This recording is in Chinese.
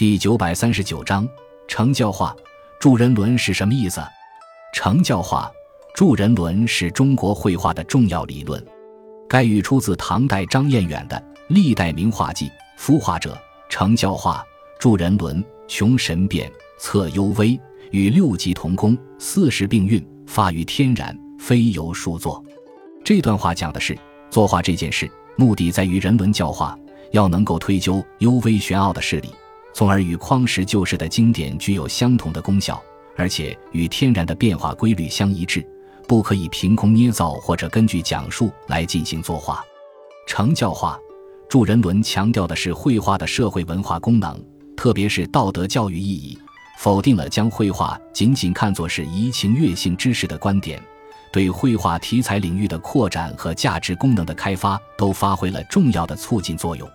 第九百三十九章成教化助人伦是什么意思？成教化助人伦是中国绘画的重要理论。该语出自唐代张彦远的《历代名画记》：“夫画者，成教化，助人伦，穷神变，测幽微，与六级同工，四时并运，发于天然，非由数作。”这段话讲的是作画这件事，目的在于人伦教化，要能够推究幽微玄奥的事理，从而与匡时旧事的经典具有相同的功效，而且与天然的变化规律相一致。不可以凭空捏造或者根据讲述来进行作画。成教化助人伦强调的是绘画的社会文化功能，特别是道德教育意义，否定了将绘画仅仅看作是怡情悦性知识的观点，对绘画题材领域的扩展和价值功能的开发都发挥了重要的促进作用。